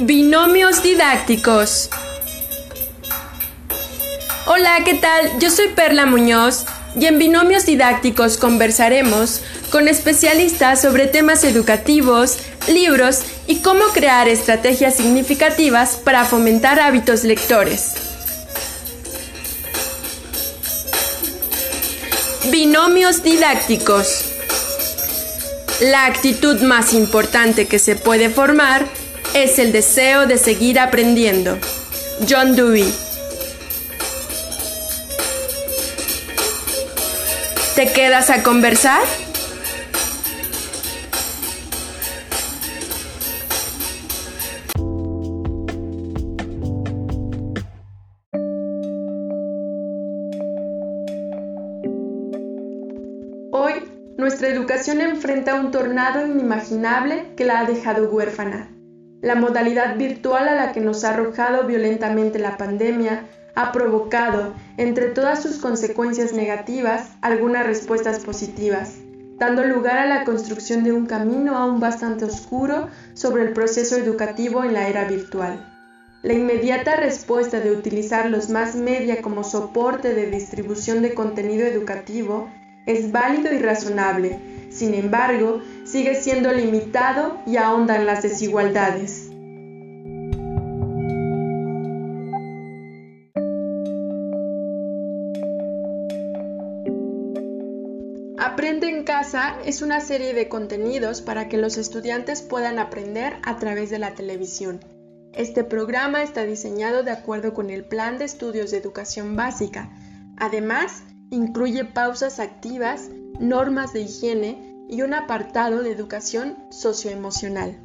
Binomios didácticos. Hola, ¿qué tal? Yo soy Perla Muñoz y en Binomios didácticos conversaremos con especialistas sobre temas educativos, libros y cómo crear estrategias significativas para fomentar hábitos lectores. Binomios didácticos. La actitud más importante que se puede formar es el deseo de seguir aprendiendo. John Dewey. ¿Te quedas a conversar? Hoy, nuestra educación enfrenta un tornado inimaginable que la ha dejado huérfana. La modalidad virtual a la que nos ha arrojado violentamente la pandemia ha provocado, entre todas sus consecuencias negativas, algunas respuestas positivas, dando lugar a la construcción de un camino aún bastante oscuro sobre el proceso educativo en la era virtual. La inmediata respuesta de utilizar los más media como soporte de distribución de contenido educativo es válido y razonable, sin embargo, sigue siendo limitado y ahondan las desigualdades. Aprende en casa es una serie de contenidos para que los estudiantes puedan aprender a través de la televisión. Este programa está diseñado de acuerdo con el Plan de Estudios de Educación Básica. Además, incluye pausas activas, normas de higiene y un apartado de educación socioemocional.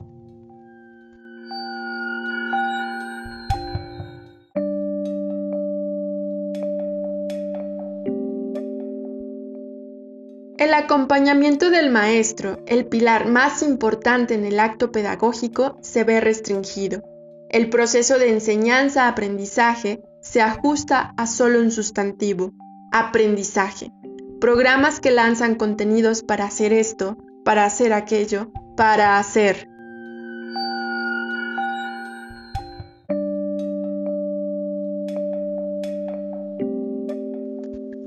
El acompañamiento del maestro, el pilar más importante en el acto pedagógico, se ve restringido. El proceso de enseñanza-aprendizaje se ajusta a solo un sustantivo, aprendizaje. Programas que lanzan contenidos para hacer esto, para hacer aquello, para hacer.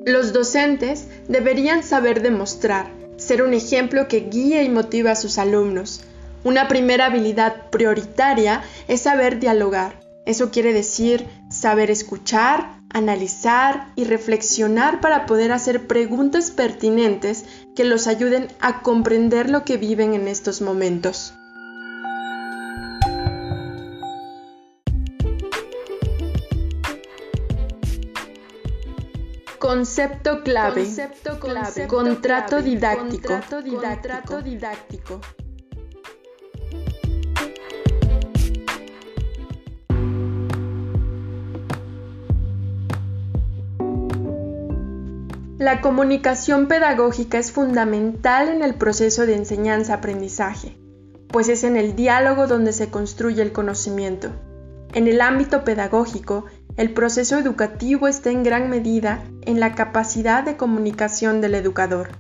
Los docentes deberían saber demostrar, ser un ejemplo que guíe y motive a sus alumnos. Una primera habilidad prioritaria es saber dialogar. Eso quiere decir saber escuchar, analizar y reflexionar para poder hacer preguntas pertinentes que los ayuden a comprender lo que viven en estos momentos. Concepto clave. Contrato didáctico. Contrato didáctico. La comunicación pedagógica es fundamental en el proceso de enseñanza-aprendizaje, pues es en el diálogo donde se construye el conocimiento. En el ámbito pedagógico, el proceso educativo está en gran medida en la capacidad de comunicación del educador.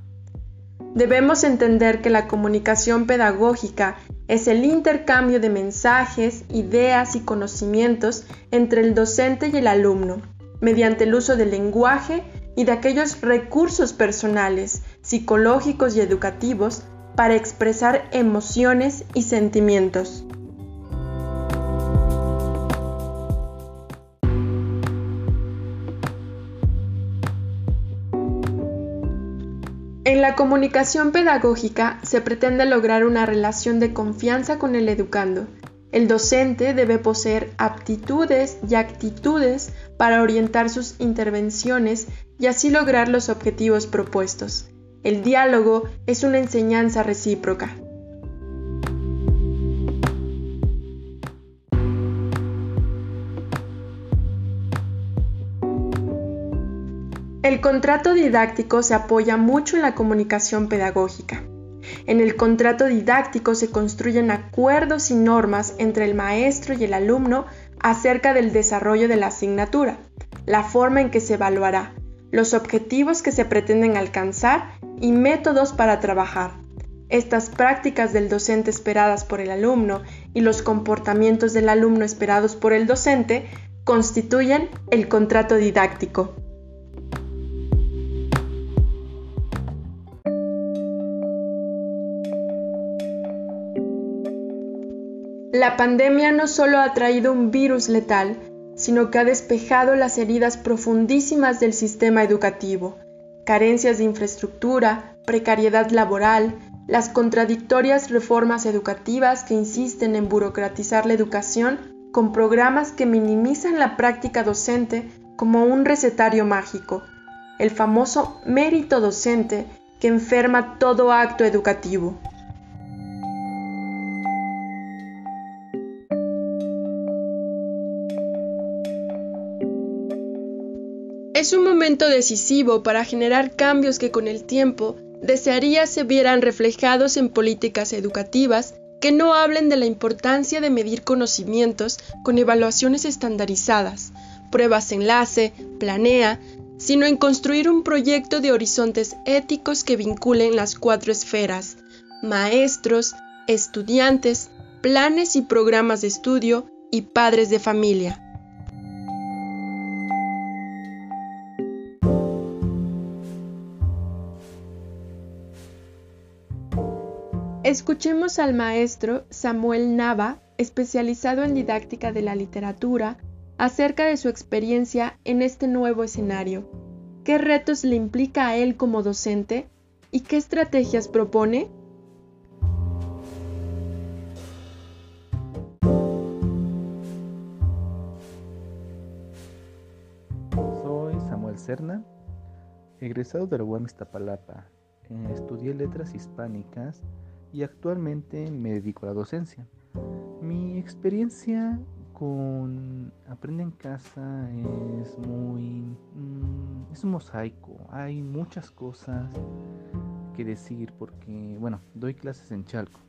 Debemos entender que la comunicación pedagógica es el intercambio de mensajes, ideas y conocimientos entre el docente y el alumno, mediante el uso del lenguaje y de aquellos recursos personales, psicológicos y educativos para expresar emociones y sentimientos. En la comunicación pedagógica se pretende lograr una relación de confianza con el educando. El docente debe poseer aptitudes y actitudes para orientar sus intervenciones y así lograr los objetivos propuestos. El diálogo es una enseñanza recíproca. El contrato didáctico se apoya mucho en la comunicación pedagógica. En el contrato didáctico se construyen acuerdos y normas entre el maestro y el alumno acerca del desarrollo de la asignatura, la forma en que se evaluará, los objetivos que se pretenden alcanzar y métodos para trabajar. Estas prácticas del docente esperadas por el alumno y los comportamientos del alumno esperados por el docente constituyen el contrato didáctico. La pandemia no solo ha traído un virus letal, sino que ha despejado las heridas profundísimas del sistema educativo, carencias de infraestructura, precariedad laboral, las contradictorias reformas educativas que insisten en burocratizar la educación con programas que minimizan la práctica docente como un recetario mágico, el famoso mérito docente que enferma todo acto educativo. Un momento decisivo para generar cambios que con el tiempo desearía se vieran reflejados en políticas educativas que no hablen de la importancia de medir conocimientos con evaluaciones estandarizadas, pruebas enlace, planea, sino en construir un proyecto de horizontes éticos que vinculen las cuatro esferas, maestros, estudiantes, planes y programas de estudio y padres de familia. Escuchemos al maestro Samuel Nava, especializado en didáctica de la literatura, acerca de su experiencia en este nuevo escenario, qué retos le implica a él como docente y qué estrategias propone. Soy Samuel Serna, egresado de la UAM Iztapalapa. Eh, estudié letras hispánicas y actualmente me dedico a la docencia. Mi experiencia con Aprende en Casa es muy... Mm, es un mosaico, hay muchas cosas que decir porque, bueno, doy clases en Chalco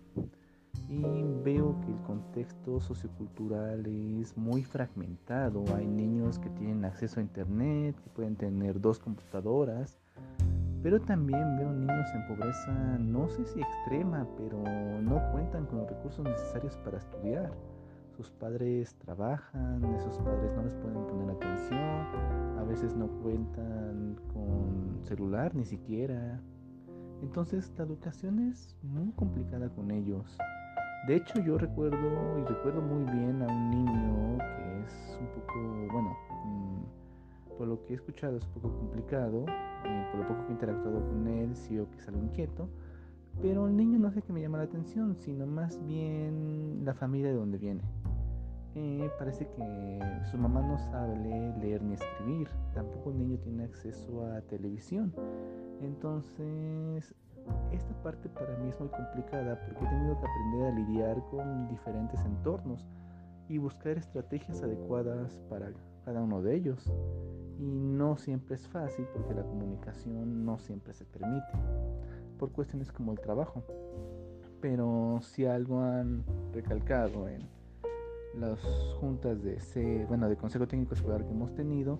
y veo que el contexto sociocultural es muy fragmentado. Hay niños que tienen acceso a internet, que pueden tener dos computadoras, pero también veo niños en pobreza, no sé si extrema, pero no cuentan con los recursos necesarios para estudiar. Sus padres trabajan, esos padres no les pueden poner atención, a veces no cuentan con celular ni siquiera. Entonces la educación es muy complicada con ellos. De hecho yo recuerdo y recuerdo muy bien a un niño que es un poco, bueno, mm, por lo que he escuchado es un poco complicado, por lo poco que he interactuado con él, sí o que es algo inquieto, pero el niño no sé qué me llama la atención, sino más bien la familia de donde viene. Eh, parece que su mamá no sabe leer, ni escribir, tampoco el niño tiene acceso a televisión. Entonces, esta parte para mí es muy complicada porque he tenido que aprender a lidiar con diferentes entornos y buscar estrategias adecuadas para cada uno de ellos y no siempre es fácil porque la comunicación no siempre se permite por cuestiones como el trabajo. Pero si algo han recalcado en las juntas de bueno, de Consejo Técnico Escolar que hemos tenido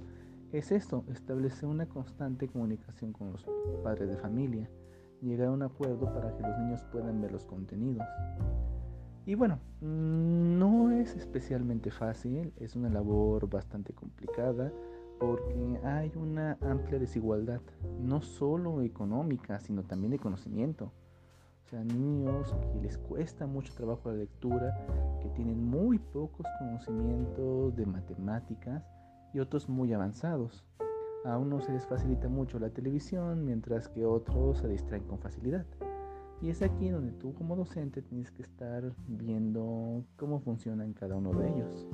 es esto, establecer una constante comunicación con los padres de familia, llegar a un acuerdo para que los niños puedan ver los contenidos. Y bueno, no es especialmente fácil, es una labor bastante complicada porque hay una amplia desigualdad, no solo económica, sino también de conocimiento. O sea, niños que les cuesta mucho trabajo la lectura, que tienen muy pocos conocimientos de matemáticas y otros muy avanzados. A unos se les facilita mucho la televisión, mientras que otros se distraen con facilidad. Y es aquí donde tú como docente tienes que estar viendo cómo funcionan cada uno de ellos.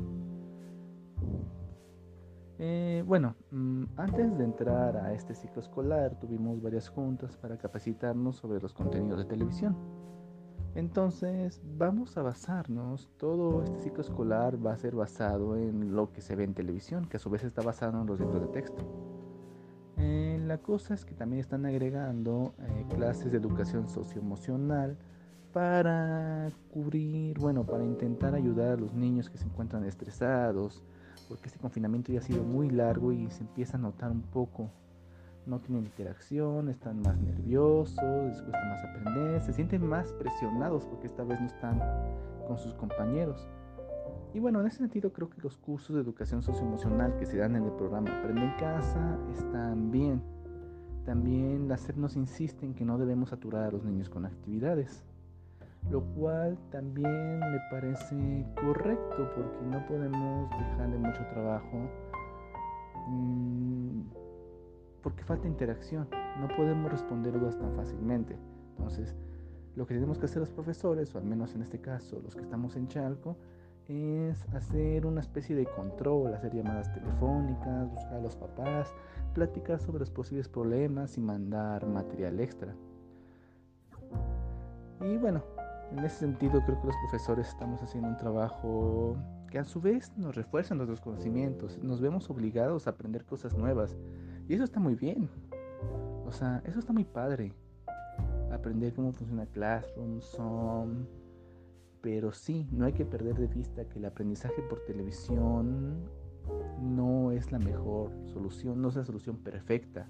Eh, bueno, mm, antes de entrar a este ciclo escolar tuvimos varias juntas para capacitarnos sobre los contenidos de televisión. Entonces vamos a basarnos, todo este ciclo escolar va a ser basado en lo que se ve en televisión, que a su vez está basado en los libros de texto. Eh, la cosa es que también están agregando eh, clases de educación socioemocional para cubrir, bueno, para intentar ayudar a los niños que se encuentran estresados, porque este confinamiento ya ha sido muy largo y se empieza a notar un poco no tienen interacción, están más nerviosos, les cuesta más aprender, se sienten más presionados porque esta vez no están con sus compañeros. Y bueno, en ese sentido creo que los cursos de educación socioemocional que se dan en el programa Aprende en Casa están bien. También la SEP nos insiste en que no debemos saturar a los niños con actividades, lo cual también me parece correcto porque no podemos dejarle mucho trabajo mm, porque falta interacción, no podemos responder dudas tan fácilmente. Entonces, lo que tenemos que hacer los profesores, o al menos en este caso los que estamos en Chalco, es hacer una especie de control, hacer llamadas telefónicas, buscar a los papás, platicar sobre los posibles problemas y mandar material extra. Y bueno, en ese sentido creo que los profesores estamos haciendo un trabajo que a su vez nos refuerza nuestros conocimientos, nos vemos obligados a aprender cosas nuevas y eso está muy bien. O sea, eso está muy padre. Aprender cómo funciona Classroom, Zoom, pero sí, no hay que perder de vista que el aprendizaje por televisión no es la mejor solución, no es la solución perfecta.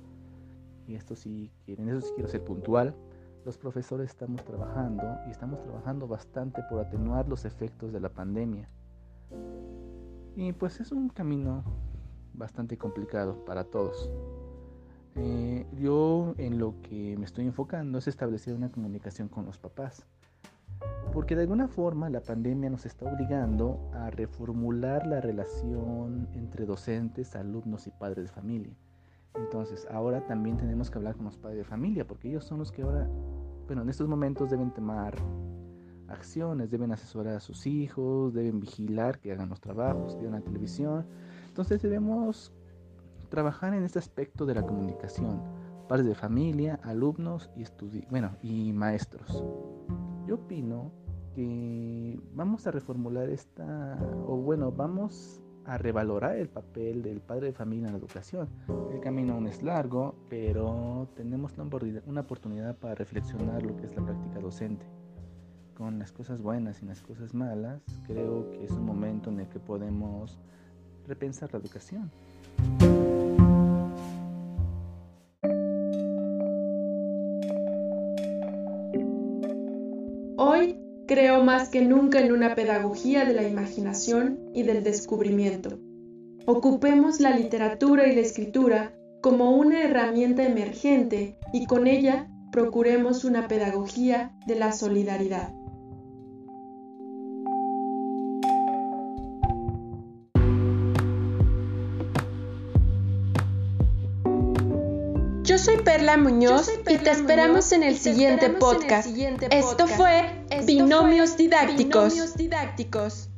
Y esto sí, en eso sí quiero ser puntual. Los profesores estamos trabajando y estamos trabajando bastante por atenuar los efectos de la pandemia. Y pues es un camino bastante complicado para todos. Eh, yo en lo que me estoy enfocando es establecer una comunicación con los papás porque de alguna forma la pandemia nos está obligando a reformular la relación entre docentes, alumnos y padres de familia. Entonces, ahora también tenemos que hablar con los padres de familia, porque ellos son los que ahora, bueno, en estos momentos deben tomar acciones, deben asesorar a sus hijos, deben vigilar que hagan los trabajos, que la televisión. Entonces debemos trabajar en este aspecto de la comunicación, padres de familia, alumnos y bueno, y maestros. Yo opino que vamos a reformular esta, o bueno, vamos a revalorar el papel del padre de familia en la educación. El camino aún es largo, pero tenemos una oportunidad para reflexionar lo que es la práctica docente. Con las cosas buenas y las cosas malas, creo que es un momento en el que podemos repensar la educación. Creo más que nunca en una pedagogía de la imaginación y del descubrimiento. Ocupemos la literatura y la escritura como una herramienta emergente y con ella procuremos una pedagogía de la solidaridad. Yo soy Perla Muñoz y te esperamos en el siguiente podcast. Esto fue Binomios didácticos.